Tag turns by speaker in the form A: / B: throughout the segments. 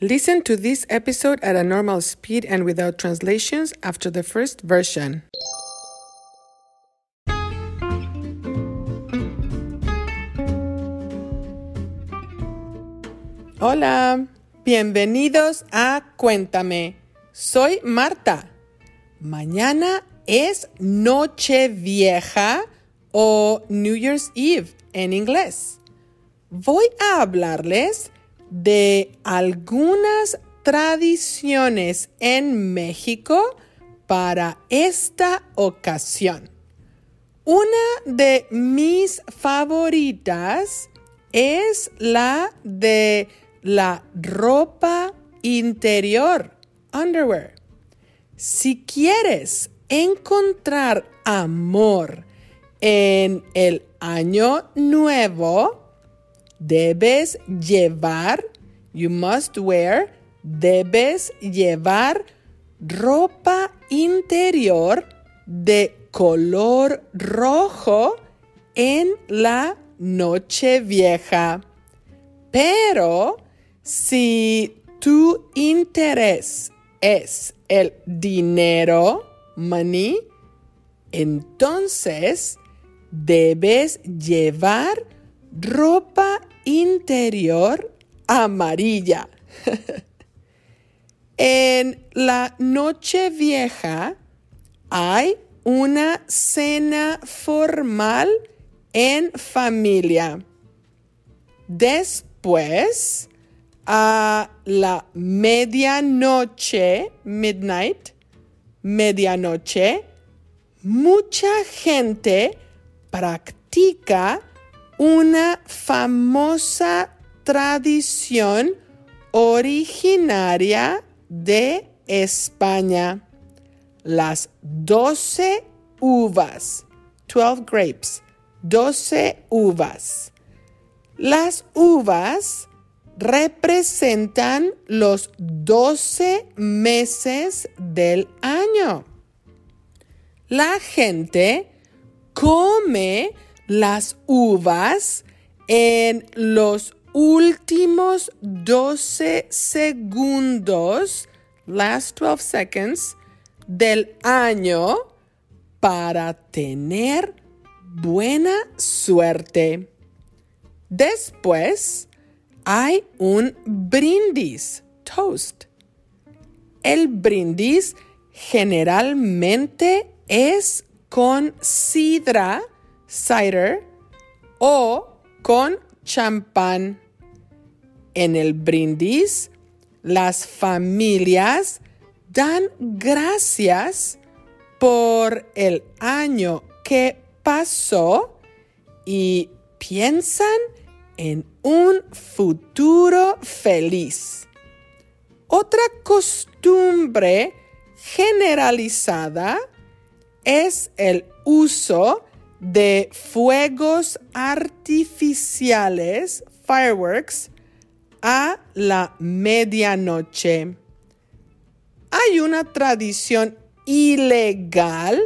A: Listen to this episode at a normal speed and without translations after the first version. Hola, bienvenidos a Cuéntame. Soy Marta. Mañana es Noche Vieja o New Year's Eve en inglés. Voy a hablarles de algunas tradiciones en México para esta ocasión. Una de mis favoritas es la de la ropa interior, underwear. Si quieres encontrar amor en el año nuevo, debes llevar, you must wear, debes llevar ropa interior de color rojo en la noche vieja. Pero si tu interés es el dinero, money, entonces debes llevar ropa interior amarilla. en la noche vieja hay una cena formal en familia. Después, a la medianoche, midnight, medianoche, mucha gente practica una famosa tradición originaria de España. Las doce uvas, 12 grapes, 12 uvas. Las uvas representan los 12 meses del año. La gente come las uvas en los últimos 12 segundos, last 12 seconds, del año para tener buena suerte. Después hay un brindis, toast. El brindis generalmente es con sidra cider o con champán. En el brindis, las familias dan gracias por el año que pasó y piensan en un futuro feliz. Otra costumbre generalizada es el uso de fuegos artificiales, fireworks, a la medianoche. Hay una tradición ilegal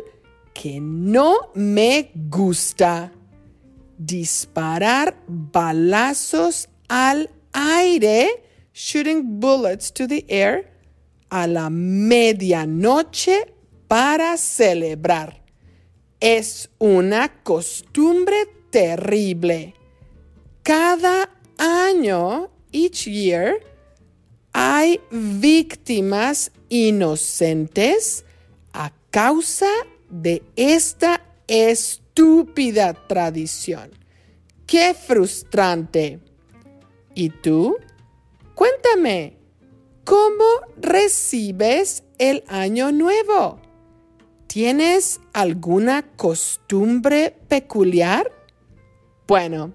A: que no me gusta. Disparar balazos al aire, shooting bullets to the air, a la medianoche para celebrar. Es una costumbre terrible. Cada año, each year, hay víctimas inocentes a causa de esta estúpida tradición. ¡Qué frustrante! ¿Y tú? Cuéntame, ¿cómo recibes el año nuevo? ¿Tienes alguna costumbre peculiar? Bueno,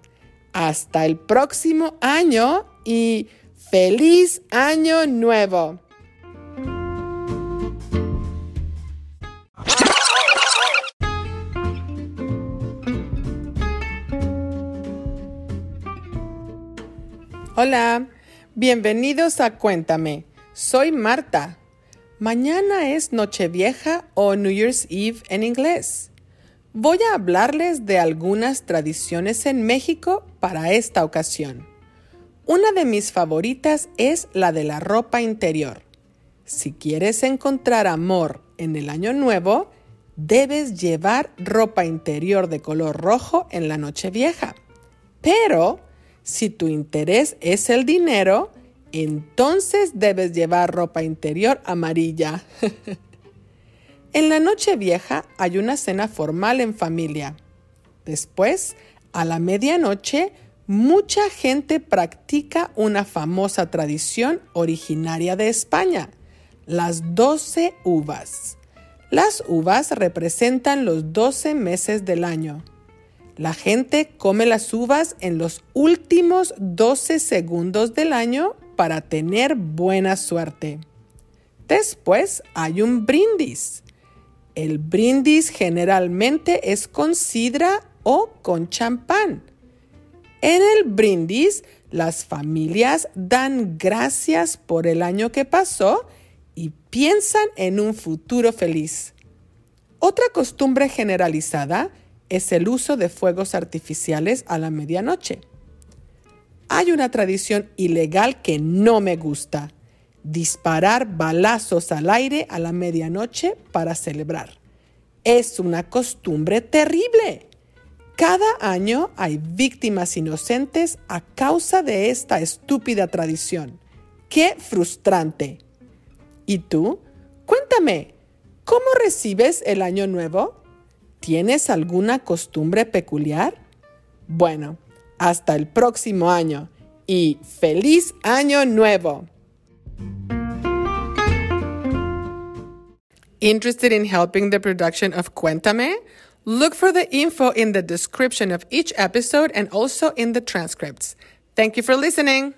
A: hasta el próximo año y feliz año nuevo. Hola, bienvenidos a Cuéntame. Soy Marta. Mañana es Nochevieja o New Year's Eve en inglés. Voy a hablarles de algunas tradiciones en México para esta ocasión. Una de mis favoritas es la de la ropa interior. Si quieres encontrar amor en el año nuevo, debes llevar ropa interior de color rojo en la noche vieja. Pero si tu interés es el dinero, entonces debes llevar ropa interior amarilla. en la noche vieja hay una cena formal en familia. Después, a la medianoche, mucha gente practica una famosa tradición originaria de España, las doce uvas. Las uvas representan los doce meses del año. La gente come las uvas en los últimos 12 segundos del año para tener buena suerte. Después hay un brindis. El brindis generalmente es con sidra o con champán. En el brindis, las familias dan gracias por el año que pasó y piensan en un futuro feliz. Otra costumbre generalizada es el uso de fuegos artificiales a la medianoche. Hay una tradición ilegal que no me gusta, disparar balazos al aire a la medianoche para celebrar. Es una costumbre terrible. Cada año hay víctimas inocentes a causa de esta estúpida tradición. ¡Qué frustrante! ¿Y tú? Cuéntame, ¿cómo recibes el año nuevo? ¿Tienes alguna costumbre peculiar? Bueno, hasta el próximo año y feliz año nuevo. Interested in helping the production of Cuéntame? Look for the info in the description of each episode and also in the transcripts. Thank you for listening.